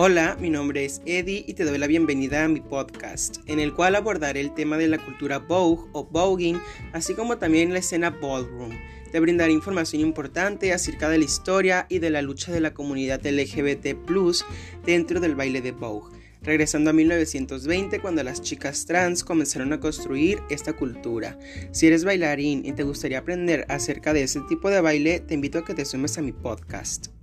Hola, mi nombre es Eddie y te doy la bienvenida a mi podcast, en el cual abordaré el tema de la cultura Vogue o voguing, así como también la escena ballroom. Te brindaré información importante acerca de la historia y de la lucha de la comunidad LGBT dentro del baile de Vogue, regresando a 1920 cuando las chicas trans comenzaron a construir esta cultura. Si eres bailarín y te gustaría aprender acerca de ese tipo de baile, te invito a que te sumes a mi podcast.